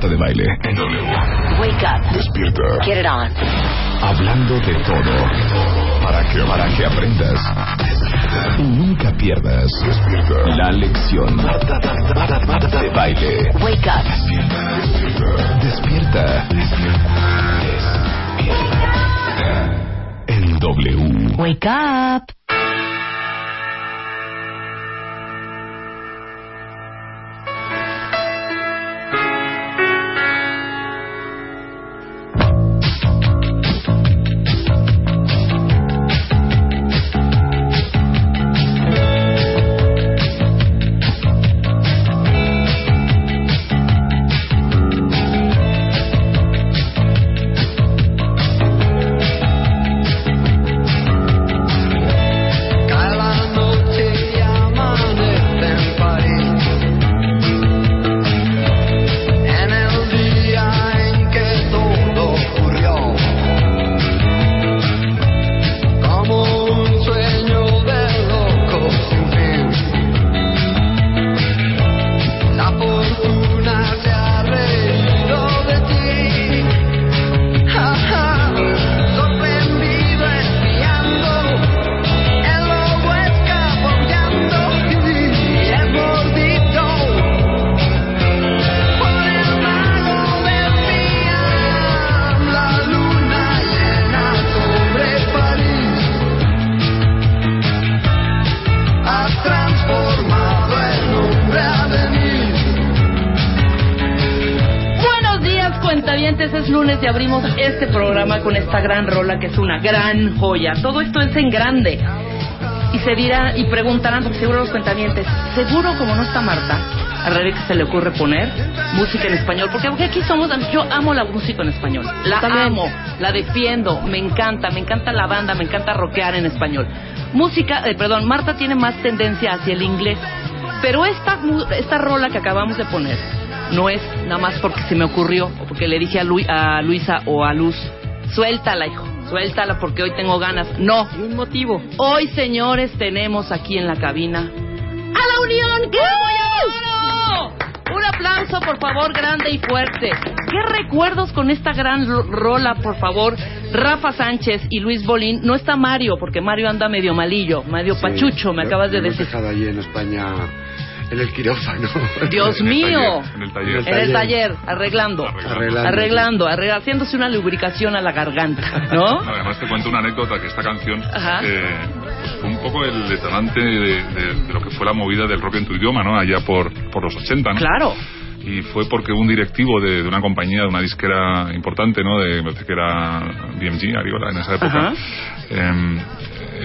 Marta de baile en W. Wake up. Despierta. Get it on. Hablando de todo. Para que, para que aprendas. Y nunca pierdas. La lección. Marta, Marta, Marta de baile. Wake up. Despierta. En W. Wake up. Cuentavientes. Es lunes y abrimos este programa con esta gran rola que es una gran joya. Todo esto es en grande. Y se dirá y preguntarán, porque seguro los cuentavientes, seguro como no está Marta, a Rebeca se le ocurre poner música en español. Porque aquí somos, yo amo la música en español. La amo, la defiendo, me encanta, me encanta la banda, me encanta rockear en español. Música, eh, perdón, Marta tiene más tendencia hacia el inglés. Pero esta, esta rola que acabamos de poner no es nada más porque se me ocurrió o porque le dije a, Lu- a Luisa o a Luz, suéltala, hijo, suéltala porque hoy tengo ganas. No, hay un motivo. Hoy, señores, tenemos aquí en la cabina a la Unión que amo Un aplauso, por favor, grande y fuerte. ¿Qué recuerdos con esta gran ro- rola, por favor? Rafa Sánchez y Luis Bolín. No está Mario, porque Mario anda medio malillo, medio Sí, pachucho, me acabas de decir. dejado allí en España, en el quirófano. Dios mío. En el taller. En el taller, arreglando. Arreglando. Arreglando, arregla- haciéndose una lubricación a la garganta, ¿no? Además te cuento una anécdota que esta canción eh, pues fue un poco el detonante de, de- de lo que fue la movida del rock en tu idioma, ¿no? Allá por, por los 80, ¿no? Claro. Y fue porque un directivo de, de una compañía, de una disquera importante, ¿no? De, me parece que era BMG, Ariola, en esa época. Em, eh,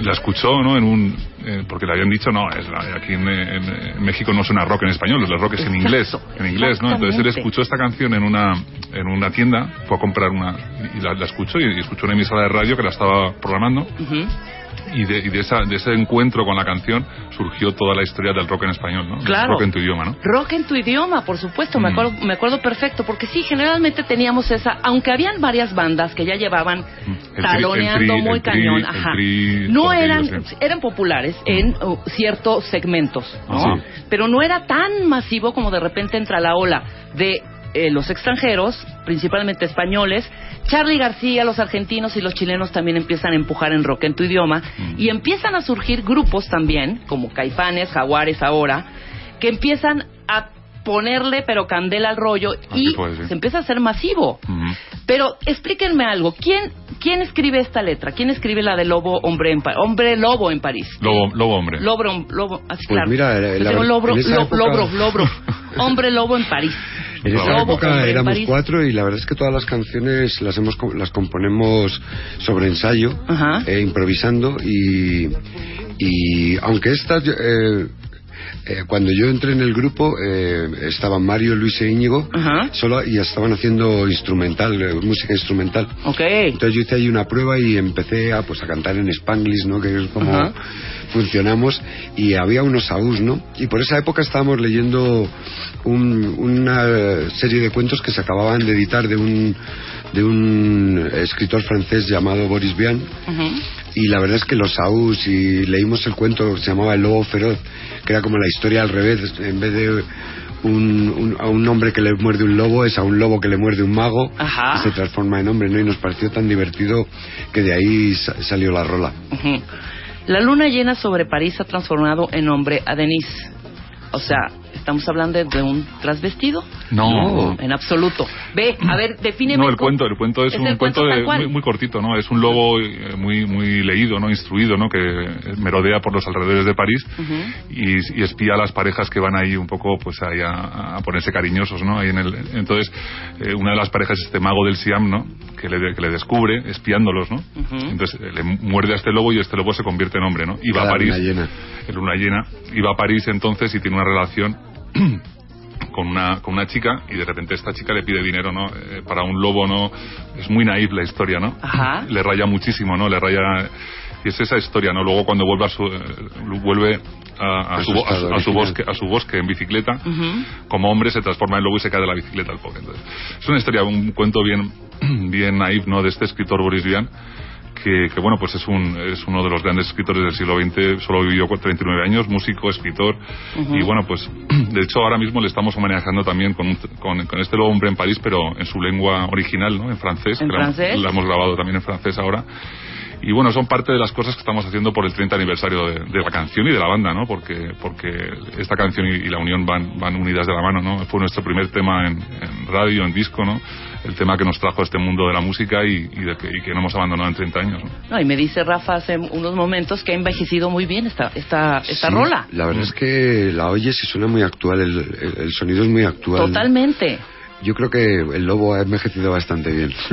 la escuchó, ¿no? En un, eh, porque le habían dicho, no, es la- aquí en, en- en México no suena rock en español, el rock es en inglés, Exacto, en inglés, ¿no? Entonces él escuchó esta canción en una, en una tienda, fue a comprar una, y la, la escuchó y, y escuchó una emisora de radio que la estaba programando y de, y de, esa, de ese encuentro con la canción surgió toda la historia del rock en español, ¿no? Claro. Rock en tu idioma, ¿no? Rock en tu idioma, por supuesto, me Mm. acuerdo, me acuerdo perfecto, porque sí, generalmente teníamos esa, aunque habían varias bandas que ya llevaban El tri- taloneando el muy tri- cañón, el ajá. no eran, sí. eran populares en uh, ciertos segmentos, ¿no? Sí. Pero no era tan masivo como de repente entra la ola de eh, los extranjeros, principalmente españoles, Charlie García, los argentinos y los chilenos también empiezan a empujar en rock en tu idioma Mm. y empiezan a surgir grupos también, como Caifanes, Jaguares ahora, que empiezan a ponerle pero candela al rollo Así y sí. se empieza a hacer masivo. Pero explíquenme algo, ¿quién quién escribe esta letra? ¿Quién escribe la de Lobo Hombre en Pa- Hombre Lobo en París? Lobo, lobo hombre. Lobo, lobo, así Pues claro. mira, la- la lobro, lo- época- lobro, lobro. Hombre Lobo en París. En esa Lobo, época éramos París. cuatro y la verdad es que todas las canciones las hemos co- las componemos sobre ensayo, eh, improvisando y, y aunque estas eh, eh, cuando yo entré en el grupo eh, estaban Mario, Luis e Íñigo Ajá. solo y estaban haciendo instrumental, eh, música instrumental. Ok. Entonces yo hice ahí una prueba y empecé a, pues, a cantar en Spanglish, ¿no? Que es como Ajá. funcionamos. Y había unos saús, ¿no? Y por esa época estábamos leyendo un- una serie de cuentos que se acababan de editar de un, de un escritor francés llamado Boris Vian. Y la verdad es que los saús, y leímos el cuento que se llamaba El Lobo Feroz, que era como la historia al revés, en vez de un, un- a un hombre que le muerde un lobo, es a un lobo que le muerde un mago Ajá. y se transforma en hombre, ¿no? Y nos pareció tan divertido que de ahí sa- salió la rola. La luna llena sobre París ha transformado en hombre a Denise. O sea, ¿estamos hablando de un trasvestido? No. En absoluto. Ve, a ver, defíneme. No, el cómo- cuento, el cuento es, el un cuento de- muy, muy cortito, ¿no? Es un lobo eh, muy muy leído, ¿no? Instruido, ¿no? Que merodea por los alrededores de París y, y espía a las parejas que van ahí un poco, pues ahí a, a ponerse cariñosos, ¿no? Ahí en el, entonces, eh, una de las parejas es este mago del Siam, ¿no? Que le, que le descubre espiándolos, ¿no? Entonces eh, le muerde a este lobo y este lobo se convierte en hombre, ¿no? Y va a París. luna llena. En luna llena. Y va a París entonces y tiene una relación con una, con una chica y de repente esta chica le pide dinero, ¿no? Eh, para un lobo, ¿no? Es muy naif la historia, ¿no? Ajá. Le raya muchísimo, ¿no? Le raya... Y es esa historia, ¿no? Luego cuando vuelve a su, eh, vuelve a, a su, a a su bosque, a su bosque en bicicleta, como hombre se transforma en lobo y se cae de la bicicleta al pobre. Entonces, es una historia, un cuento bien, bien naif, ¿no? De este escritor Boris Vian, que, que, bueno, pues es, un, es uno de los grandes escritores del siglo XX, solo vivió con 39 años, músico, escritor, y bueno, pues de hecho ahora mismo le estamos homenajeando también con, con, con este lobo hombre en París, pero en su lengua original, ¿no? En francés, ¿En que la- francés? la hemos grabado también en francés ahora. Y bueno, son parte de las cosas que estamos haciendo por el 30 aniversario de, de la canción y de la banda, ¿no? Porque, porque esta canción y, y la unión van, van unidas de la mano, ¿no? Fue nuestro primer tema en, en radio, en disco, ¿no? El tema que nos trajo a este mundo de la música y, y de que, y que no hemos abandonado en 30 años, ¿no? No, y me dice Rafa hace unos momentos que ha envejecido muy bien esta, esta, esta Sí, rola. La verdad es que la oyes y suena muy actual, el, el- el sonido es muy actual. Totalmente. Yo creo que el lobo ha envejecido bastante bien.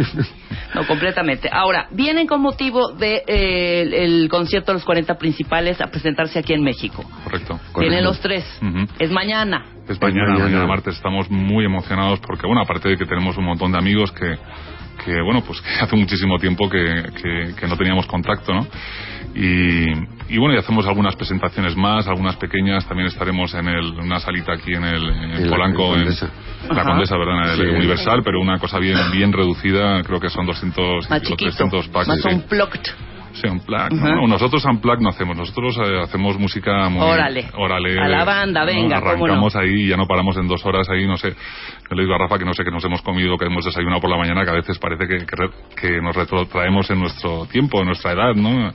No, completamente. Ahora, vienen con motivo de, eh, el, concierto de los 40 principales a presentarse aquí en México. Correcto. Vienen los tres. Es mañana. Es mañana, mañana. mañana martes. Estamos muy emocionados porque, bueno, aparte de que tenemos un montón de amigos que, que bueno, pues que hace muchísimo tiempo que, que- que no teníamos contacto, ¿no? Y, y bueno, y hacemos algunas presentaciones más, algunas pequeñas. También estaremos en el, una salita aquí en el en En la- Polanco, en en, Condesa. la. Condesa, ¿verdad? En el Sí. Universal, pero una cosa bien bien reducida. Creo que son 200 Más o chiquito. 300 packs. Más sí. unplugged. Sí, unplugged, Ajá. ¿no? Nosotros unplugged no hacemos, nosotros eh, hacemos música muy... Órale. Órale. A la banda, venga, cómo no. Arrancamos ahí y ya no paramos en dos horas ahí, no sé. Yo le digo a Rafa que no sé, que nos hemos comido, que hemos desayunado por la mañana, que a veces parece que, que, que nos retrotraemos en nuestro tiempo, en nuestra edad, ¿no?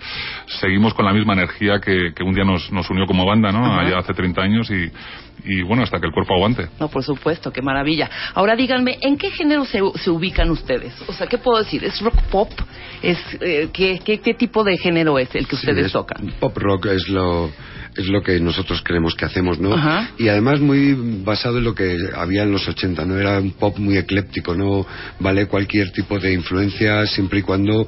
Seguimos con la misma energía que, que un día nos, nos unió como banda, ¿no? Allá hace 30 años y, y bueno, hasta que el cuerpo aguante. No, por supuesto, qué maravilla. Ahora díganme, ¿en qué género se, se ubican ustedes? O sea, ¿qué puedo decir? ¿Es rock pop? ¿Es, eh, ¿qué, qué, qué tipo de género es el que Sí, ustedes es- tocan? Pop rock es lo es lo que nosotros creemos que hacemos, ¿no? Ajá. Y además muy basado en lo que había en los 80, ¿no? Era un pop muy ecléptico, no vale cualquier tipo de influencia siempre y cuando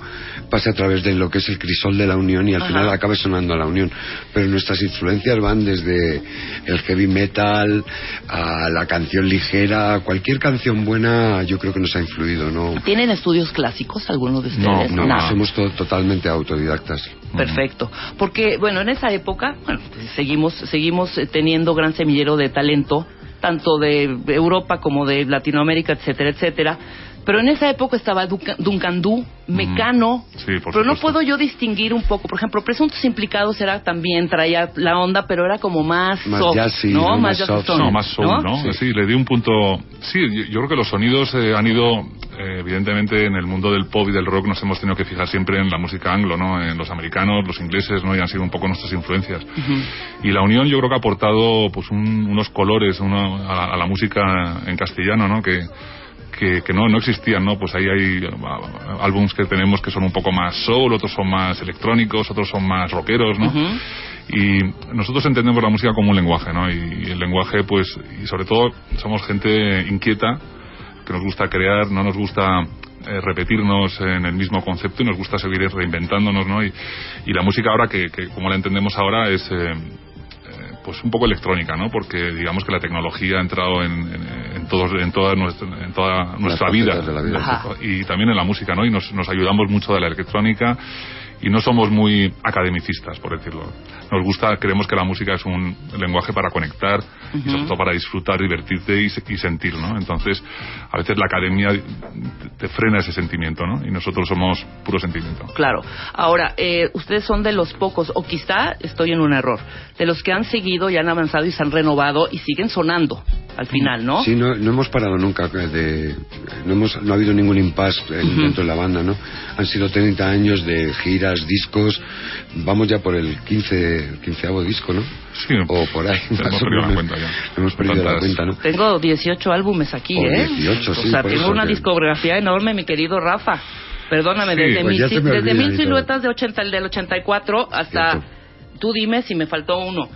pase a través de lo que es el crisol de la unión y al Ajá. final acabe sonando a la unión. Pero nuestras influencias van desde el heavy metal a la canción ligera, cualquier canción buena yo creo que nos ha influido, ¿no? ¿Tienen estudios clásicos algunos de No, ustedes? No, Nada. somos to- totalmente autodidactas. Perfecto. Porque, bueno, en esa época, bueno, seguimos, seguimos eh, teniendo gran semillero de talento, tanto de Europa como de Latinoamérica, etcétera, etcétera. Pero en esa época estaba Duca- Duncan Du, Mecano. Sí, por pero no puedo yo distinguir un poco. Por ejemplo, Presuntos Implicados era también, traía la onda, pero era como más, Más soft, jazzy, ¿no? ¿no? Más soft. No, más soul, ¿no? Sí. Sí. le di un punto... Sí, yo, yo creo que los sonidos eh, han ido... eh, evidentemente, en el mundo del pop y del rock nos hemos tenido que fijar siempre en la música anglo, ¿no? En los americanos, los ingleses, ¿no? Y han sido un poco nuestras influencias. Y la unión yo creo que ha aportado pues un- unos colores una- a, a la música en castellano, ¿no? Que, que, que no, no existían, ¿no? Pues ahí hay ah, álbums que tenemos que son un poco más soul, otros son más electrónicos, otros son más rockeros, ¿no? Y nosotros entendemos la música como un lenguaje, ¿no? Y el lenguaje, pues, y sobre todo somos gente inquieta, que nos gusta crear, no nos gusta eh, repetirnos en el mismo concepto y nos gusta seguir reinventándonos, ¿no? Y, y la música ahora, que, que como la entendemos ahora, es... eh, eh, pues un poco electrónica, ¿no? Porque digamos que la tecnología ha entrado en, en, en todos, en toda nuestra, en toda nuestra vida, facetas de la vida. Ajá. y también en la música, ¿no? Y nos, nos ayudamos mucho de la electrónica y no somos muy academicistas, por decirlo. Nos gusta, creemos que la música es un lenguaje para conectar y sobre todo para disfrutar, divertirte y, se- y sentir, ¿no? Entonces, a veces la academia te- te frena ese sentimiento, ¿no? Y nosotros somos puro sentimiento. Claro. Ahora, eh, ustedes son de los pocos, o quizá estoy en un error, de los que han seguido y han avanzado y se han renovado y siguen sonando al final, ¿no? Sí, no, no hemos parado nunca de, no hemos, no ha habido ningún impasse eh, Ujú. dentro de la banda, ¿no? Han sido 30 años de giras, discos, vamos ya por el 15, quinceavo disco, ¿no? Sí, O por ahí. hemos perdido la cuenta ya. Hemos perdido la Tantas- cuenta, ¿no? Tengo 18 álbumes aquí, O ¿eh? 18, sí, O sea, tengo una que- discografía enorme, mi querido Rafa. Perdóname, Sí, desde, pues me desde mil siluetas de 80, el del 84 hasta... Cierto. Tú dime si me faltó uno.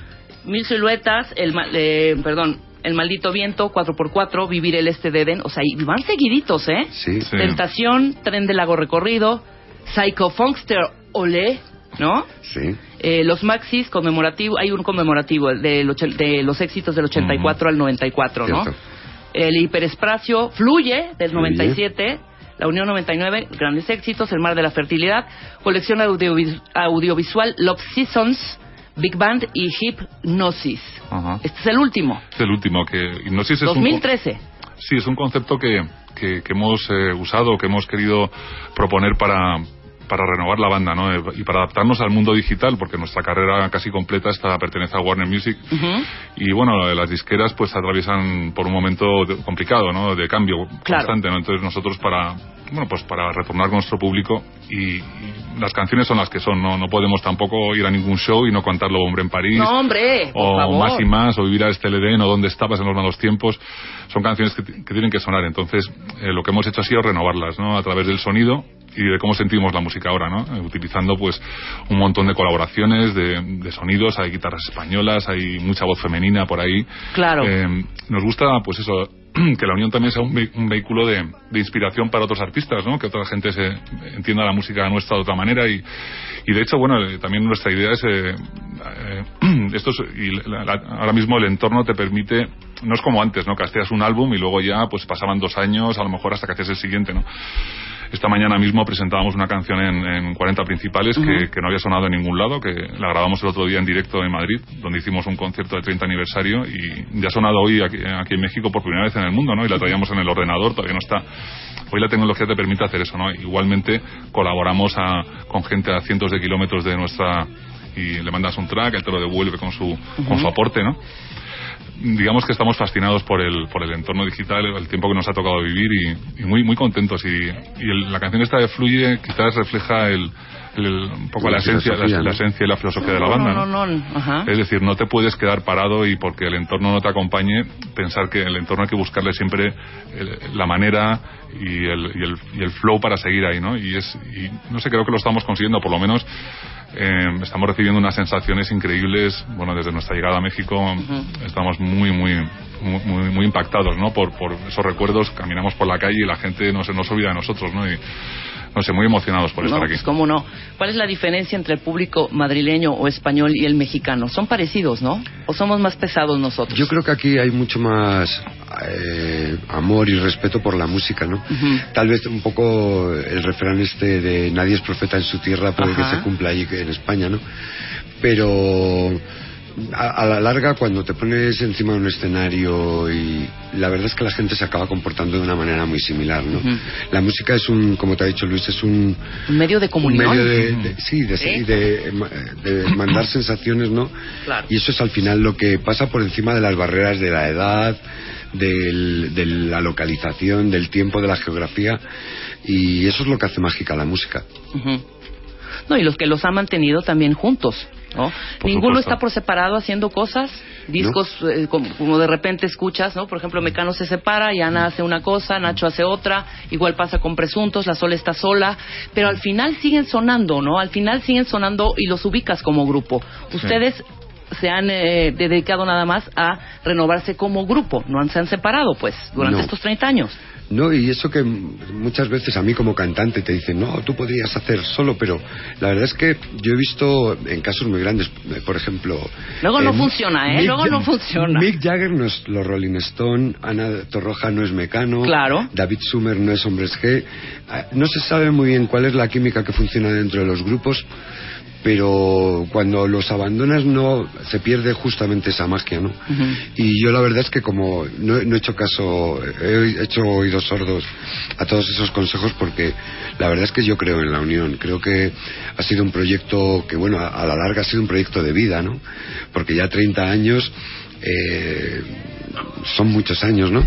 Mil siluetas, el, ma- eh, perdón, El maldito viento, 4x4, Vivir el este de Eden. O sea, y van seguiditos, ¿eh? Sí. Sí. Tentación, Tren del Lago Recorrido, Psycho Funkster, Olé, ¿no? Sí. Eh, los maxis conmemorativos, hay un conmemorativo del ochen- de los éxitos del 84 al 94, ¿no? Cierto. El hiperespacio fluye del Fluye. 97, la Unión 99, grandes éxitos, El mar de la fertilidad, colección audiovis- audiovisual Love Seasons, Big Band y Hypnosis. Ajá. Este es el último, Es el último que hipnosis es un 2013. Sí, es un concepto que, que, que hemos eh, usado, que hemos querido proponer para, para renovar la banda, ¿no? Y para adaptarnos al mundo digital, porque nuestra carrera casi completa está pertenece a Warner Music. Y bueno, las disqueras pues atraviesan por un momento complicado, ¿no? De cambio Claro. constante, ¿no? Entonces nosotros para, bueno, pues para retornar con nuestro público y, y las canciones son las que son, ¿no? No podemos tampoco ir a ningún show y no contarlo Hombre en París No, hombre, por o favor. más y más, o vivir a este Edén, o dónde estabas en los malos tiempos, son canciones que, que tienen que sonar. Entonces, eh, lo que hemos hecho ha sido renovarlas, ¿no? A través del sonido y de cómo sentimos la música ahora, ¿no? Utilizando, pues, un montón de colaboraciones, de, de sonidos, hay guitarras españolas, hay mucha voz femenina por ahí. Claro. Eh, nos gusta, pues eso, que la Unión también sea un, un vehículo de, de inspiración para otros artistas, ¿no? Que otra gente se entienda la música nuestra de otra manera y, y de hecho, bueno, eh, también nuestra idea es, eh, eh, esto es- y la- la- ahora mismo el entorno te permite, no es como antes, ¿no? Que hacías un álbum y luego ya, pues pasaban dos años, a lo mejor hasta que hacías el siguiente, ¿no? Esta mañana mismo presentábamos una canción en, en 40 principales que, que no había sonado en ningún lado, que la grabamos el otro día en directo en Madrid, donde hicimos un concierto de 30 aniversario y ya ha sonado hoy aquí, aquí en México por primera vez en el mundo, ¿no? Y la traíamos en el ordenador, todavía no está. Hoy la tecnología te permite hacer eso, ¿no? Igualmente colaboramos a- con gente a cientos de kilómetros de nuestra y le mandas un track, él te lo devuelve con su, con su aporte, ¿no? Digamos que estamos fascinados por el, por el entorno digital, el tiempo que nos ha tocado vivir y, muy, muy contentos. Y, y el- la canción esta de Fluye quizás refleja el, el- un poco la, La esencia, la, filosofía, ¿no? la esencia y la filosofía de la banda. no, ¿no? no, no, ajá. Es decir, no te puedes quedar parado y porque el entorno no te acompañe, pensar que el entorno hay que buscarle siempre el- la manera y el, y, el, y el flow para seguir ahí, ¿no? Y es, y no sé, creo que lo estamos consiguiendo, por lo menos eh, estamos recibiendo unas sensaciones increíbles, bueno, desde nuestra llegada a México estamos muy, muy, muy, muy, muy impactados, ¿no? Por, por esos recuerdos, caminamos por la calle y la gente no se nos olvida de nosotros, ¿no? Y, no sé, muy emocionados por No, estar aquí. pues cómo no. ¿Cuál es la diferencia entre el público madrileño o español y el mexicano? Son parecidos, ¿no? ¿O somos más pesados nosotros? Yo creo que aquí hay mucho más eh, amor y respeto por la música, ¿no? Ujú. Tal vez un poco el refrán este de nadie es profeta en su tierra puede Ajá. que se cumpla allí que en España, ¿no? Pero a, a la larga cuando te pones encima de un escenario y la verdad es que la gente se acaba comportando de una manera muy similar, ¿no? La música es un, como te ha dicho Luis, es un, Un medio de un comunión. medio de, de- sí, de, de- de mandar sensaciones, ¿no? Claro. Y eso es al final lo que pasa por encima de las barreras de la edad, del- de la localización, del tiempo, de la geografía. Y eso es lo que hace mágica la música. Ujú. No, y los que los han mantenido también juntos, ¿no? Por Ninguno supuesto. está por separado haciendo cosas, discos eh, como, como de repente escuchas, ¿no? Por ejemplo, Mecano se separa y Ana hace una cosa, Nacho hace otra, igual pasa con Presuntos, La Sola está sola, pero al final siguen sonando, ¿no? Al final siguen sonando y los ubicas como grupo. Ustedes se han eh, dedicado nada más a renovarse como grupo, no han, se han separado, pues, durante No. estos 30 años. No, y eso que muchas veces a mí como cantante te dicen, no, tú podrías hacer solo, pero la verdad es que yo he visto en casos muy grandes, por ejemplo... Luego no funciona, ¿eh? Mick Luego no funciona. Mick Jagger no es los Rolling Stone, Ana Torroja no es Mecano, Claro. David Sumer no es Hombres G. Ah, No se sabe muy bien cuál es la química que funciona dentro de los grupos, pero cuando los abandonas no se pierde justamente esa magia, ¿no? Y yo la verdad es que como no, no he hecho caso, he hecho oídos sordos a todos esos consejos porque la verdad es que yo creo en la unión. Creo que ha sido un proyecto que, bueno, a, a la larga ha sido un proyecto de vida, ¿no? Porque ya 30 años eh, son muchos años, ¿no?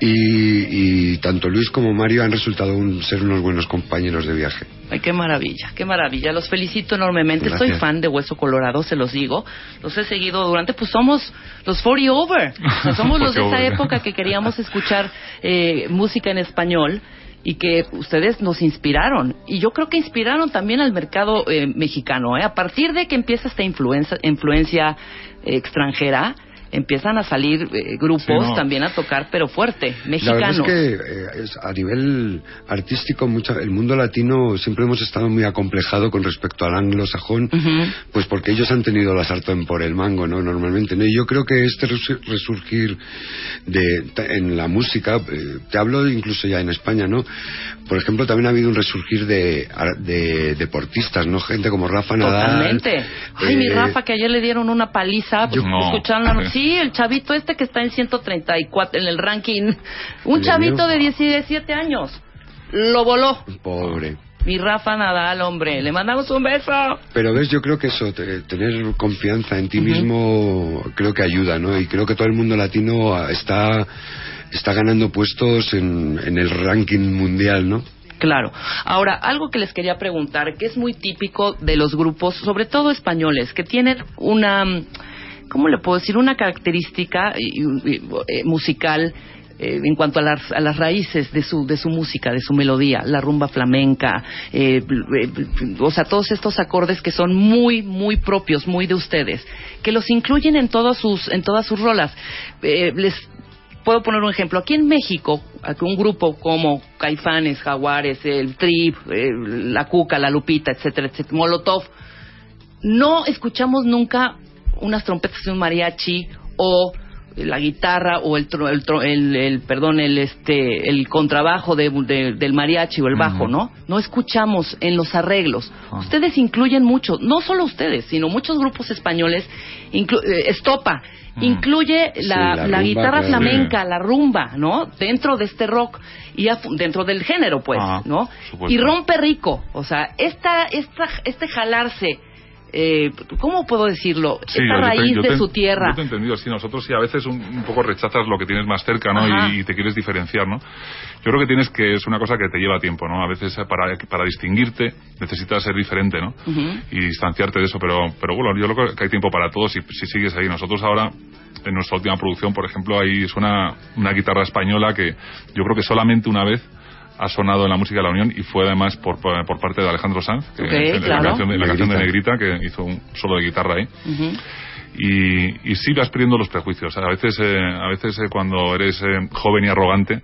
Y, y tanto Luis como Mario han resultado un- ser unos buenos compañeros de viaje. Ay, qué maravilla, qué maravilla. Los felicito enormemente. Gracias. Soy fan de Hueso Colorado, se los digo. Los he seguido durante, pues somos los 40 Over. O sea, somos los de 40 esa época que queríamos escuchar eh, música en español y que ustedes nos inspiraron. Y yo creo que inspiraron también al mercado eh, mexicano. ¿eh? A partir de que empieza esta influencia, influencia eh, extranjera, empiezan a salir eh, grupos Sí, no. también a tocar, pero fuerte, La verdad es mexicanos. que eh, es- a nivel artístico mucha- el mundo latino siempre hemos estado muy acomplejado con respecto al anglosajón, pues porque ellos han tenido la sartén por el mango, ¿no? Normalmente, ¿no? Y yo creo que este resu- resurgir de, en la música, eh, te hablo incluso ya en España, ¿no? Por ejemplo, también ha habido un resurgir de, de deportistas, ¿no? Gente como Rafa Nadal. Totalmente. Ay, mi eh, Rafa, que ayer le dieron una paliza. Pues, No. escucharon la- Sí, el chavito este que está en 134 en el ranking. Un ¿Le chavito de 17 años. Lo voló. Pobre. Mi Rafa Nadal, hombre. Le mandamos un beso. Pero ves, yo creo que eso, te- tener confianza en ti mismo, creo que ayuda, ¿no? Y creo que todo el mundo latino está, está ganando puestos en, en el ranking mundial, ¿no? Claro. Ahora, algo que les quería preguntar, que es muy típico de los grupos, sobre todo españoles, que tienen una, ¿cómo le puedo decir? Una característica eh, musical eh, en cuanto a las, a las raíces de su, de su música, de su melodía, la rumba flamenca, eh, eh, o sea, todos estos acordes que son muy, muy propios, muy de ustedes, que los incluyen en todas sus, en todas sus rolas. Eh, les puedo poner un ejemplo. Aquí en México, aquí un grupo como Caifanes, Jaguares, el Trip, la Cuca, la Lupita, etcétera, etcétera, Molotov, no escuchamos nunca unas trompetas de un mariachi o la guitarra o el, tro- el, tro- el- el- perdón el este el contrabajo de- de- del mariachi o el bajo no no escuchamos en los arreglos. Ah. ustedes incluyen mucho no solo ustedes sino muchos grupos españoles inclu- eh, Estopa incluye Sí, la, la la rumba, guitarra claro. flamenca la rumba no dentro de este rock y a- dentro del género pues Ah, no y rompe rico o sea esta esta este jalarse eh, ¿cómo puedo decirlo? Sí, Esta yo raíz yo de su tierra. Yo te he entendido, nosotros sí a veces un, un poco rechazas lo que tienes más cerca, ¿no? Y, y te quieres diferenciar, ¿no? Yo creo que tienes que, es una cosa que te lleva tiempo, ¿no? A veces para, para distinguirte necesitas ser diferente, ¿no? Y distanciarte de eso, pero, pero bueno, yo creo que hay tiempo para todos si, si sigues ahí. Nosotros ahora, en nuestra última producción, por ejemplo, ahí suena una guitarra española que yo creo que solamente una vez ha sonado en la música de la Unión y fue además por, por por parte de Alejandro Sanz, que Ok, en claro. la, canción de, la canción de Negrita. Que hizo un solo de guitarra ahí Ujú. y, y sí vas perdiendo los prejuicios. A veces, eh, a veces eh, cuando eres eh, joven y arrogante,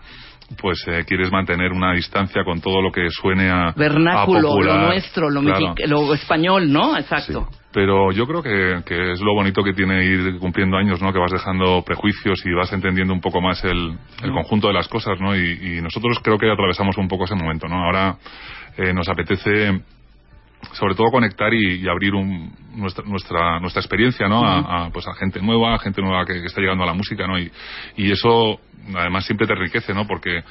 pues eh, quieres mantener una distancia con todo lo que suene a Vernáculo, a popular. lo nuestro, lo, Claro. lo español, ¿no? Exacto. Pero yo creo que, que es lo bonito que tiene ir cumpliendo años, ¿no? Que vas dejando prejuicios y vas entendiendo un poco más el, el conjunto de las cosas, ¿no? Y, y nosotros creo que atravesamos un poco ese momento, ¿no? Ahora eh, nos apetece sobre todo conectar y, y abrir un- nuestra, nuestra nuestra experiencia no a, a, pues a gente nueva a gente nueva que, que está llegando a la música no y, y eso además siempre te enriquece no porque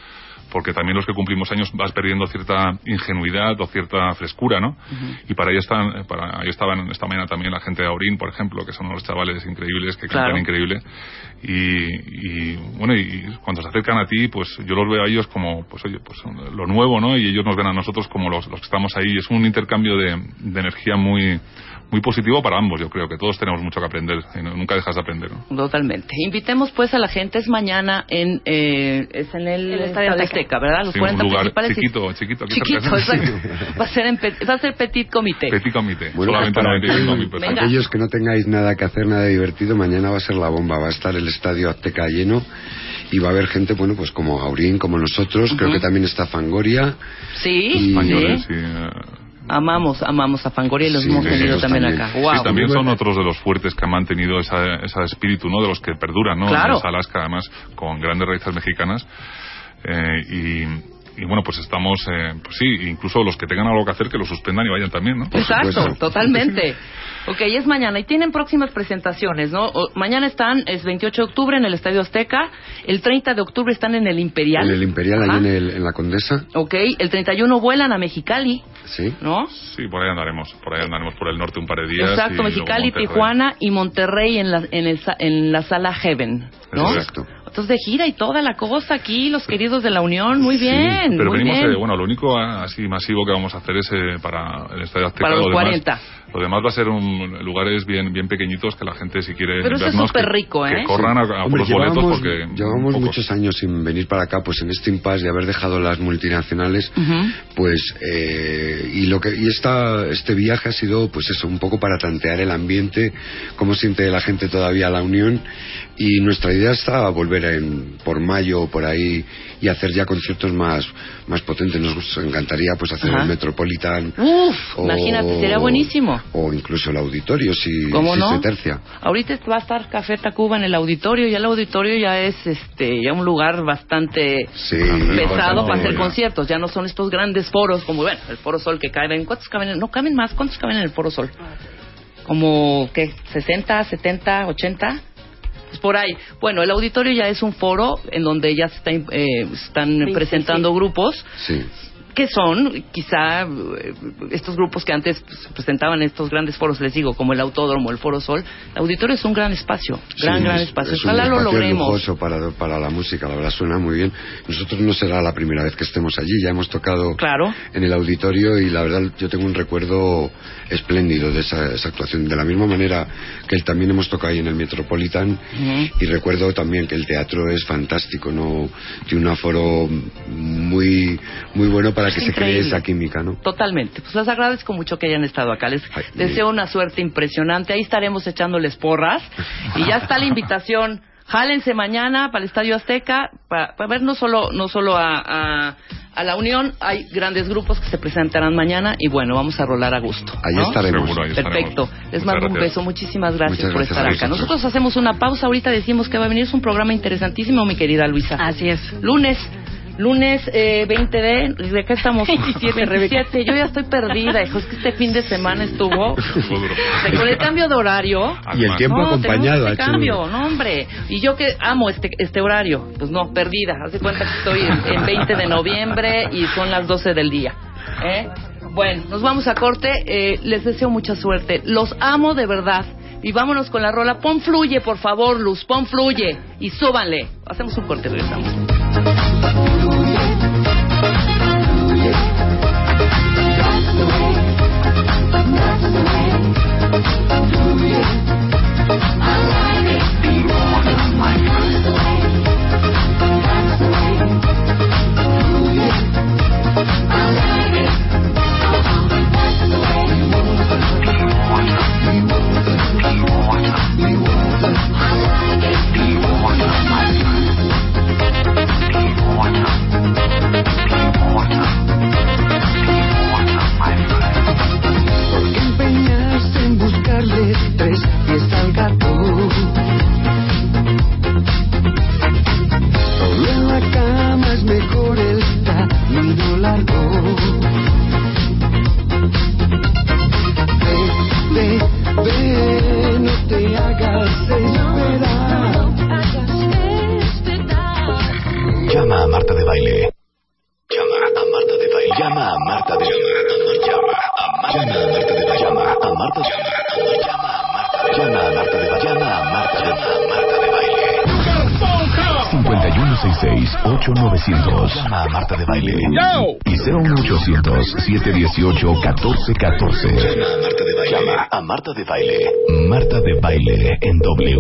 porque también los que cumplimos años vas perdiendo cierta ingenuidad o cierta frescura no y para ello están para ahí estaban esta mañana también la gente de Aurín por ejemplo que son unos chavales increíbles que Claro. cantan increíble y, y, bueno y cuando se acercan a ti pues yo los veo a ellos como pues oye pues lo nuevo no y ellos nos ven a nosotros como los, los que estamos ahí es un intercambio de, de energía muy muy positivo para ambos. Yo creo que todos tenemos mucho que aprender y no- nunca dejas de aprender. ¿no? Totalmente. Invitemos pues a la gente. Es mañana en, eh, es en el, El Estadio Estadio Azteca, ¿verdad? Los Sí, 40 un lugar principales. chiquito, chiquito. aquí Chiquito, exacto. Va a ser, en pe- va a ser Petit Comité. Petit comité. Bueno, Solamente para 95 mil aquellos- personas. Venga. aquellos que no tengáis nada que hacer, nada divertido, mañana va a ser la bomba. Va a estar el estadio Azteca lleno y va a haber gente, bueno, pues como Aurín, como nosotros. Creo que también está Fangoria. Sí, Y- sí. sí, eh, Amamos, amamos a Fangoria y los Sí, hemos tenido también, también. acá. Sí, Wow. Sí, también son otros de los fuertes que han mantenido esa, ese espíritu, ¿no? De los que perduran, ¿no? Claro. En Alaska, además, con grandes raíces mexicanas. Eh, y, y bueno, pues estamos, eh, pues sí, incluso los que tengan algo que hacer, que lo suspendan y vayan también, ¿no? Exacto, totalmente. Ok, es mañana y tienen próximas presentaciones, ¿no? O- mañana están, es 28 de octubre en el Estadio Azteca, el 30 de octubre están en el Imperial. En el Imperial, Ajá. ahí en, el- en la Condesa. Ok, el 31 vuelan a Mexicali, Sí. ¿no? Sí, por ahí andaremos, por ahí andaremos por el norte un par de días. Exacto, Mexicali. Tijuana y Monterrey en la, en, el sa- en la sala Heaven, ¿no? Exacto. Entonces de gira y toda la cosa aquí, los queridos de la Unión, muy bien, Pero muy venimos, bien. eh, bueno, lo único así masivo que vamos a hacer es eh, para el Estadio Azteca. Para los lo demás- 40. Lo demás va a ser un, lugares bien bien pequeñitos que la gente si quiere Pero eso es vernos, súper que- rico, ¿eh? Que corran a, a por los boletos porque... llevábamos pocos. muchos años sin venir para acá, pues en este impasse de haber dejado las multinacionales, pues eh, y lo que y esta este viaje ha sido pues eso un poco para tantear el ambiente, cómo siente la gente todavía la unión y nuestra idea está volver en, por mayo o por ahí y hacer ya conciertos más más potentes. Nos encantaría pues hacer Ajá. el Metropolitan. Uf, imagínate, sería buenísimo. O incluso el auditorio si, ¿Cómo si no? se tercia. Ahorita va a estar Café Tacuba en el auditorio, ya el auditorio ya es este ya un lugar bastante Sí, pesado para hacer conciertos, ya no son estos grandes foros como bueno, el Foro Sol que caben, ¿cuántos caben? en- No caben más, ¿cuántos caben en el Foro Sol? Como qué, 60, 70, 80? Por ahí. Bueno, el auditorio ya es un foro en donde ya se está, eh, están Sí, presentando sí, sí. grupos Sí. Que son quizá eh, estos grupos que antes pues, se presentaban en estos grandes foros, les digo, como el Autódromo, el Foro Sol. El auditorio es un gran espacio, gran, Sí, gran es- espacio. es un Ojalá lo espacio logremos. lujoso para, para la música, la verdad suena muy bien. Nosotros no será la primera vez que estemos allí, ya hemos tocado Claro. en el auditorio y la verdad yo tengo un recuerdo espléndido de esa, esa actuación. De la misma manera que también hemos tocado ahí en el Metropolitan y recuerdo también que el teatro es fantástico, no tiene un aforo muy muy bueno para Es que se cree esa química, ¿no? Totalmente. Pues les agradezco mucho que hayan estado acá. Les Ay, deseo una suerte impresionante. Ahí estaremos echándoles porras. Y ya está la invitación. Jálense mañana para el Estadio Azteca para, para ver no solo no solo a, a, a la Unión, hay grandes grupos que se presentarán mañana y bueno, vamos a rolar a gusto. Ahí ¿no? estaremos. Seguro, ahí Perfecto. estaremos. Les Muchas mando un beso. Muchísimas gracias Muchas por gracias estar acá. vosotros. Nosotros hacemos una pausa. Ahorita decimos que va a venir. Es un programa interesantísimo, mi querida Luisa. Así es. Lunes, lunes eh, 20 de... ¿De qué estamos? 27, 27. Yo ya estoy perdida, hijo. Es que este fin de semana estuvo... De- Con el cambio de horario... Y el tiempo no, acompañado, este cambio, no, hombre. Y yo que amo este, este horario, pues no, perdida. Haz de cuenta que estoy en, en 20 de noviembre y son las 12 del día. ¿eh? Bueno, nos vamos a corte. eh, les deseo mucha suerte. Los amo de verdad. Y vámonos con la rola. Pon fluye, por favor, Luz. Pon fluye. Y súbanle. Hacemos un corte the way, but the way. 01800-718-1414. Llama a Marta de Baile. Llama a Marta de Baile. Marta de Baile en W.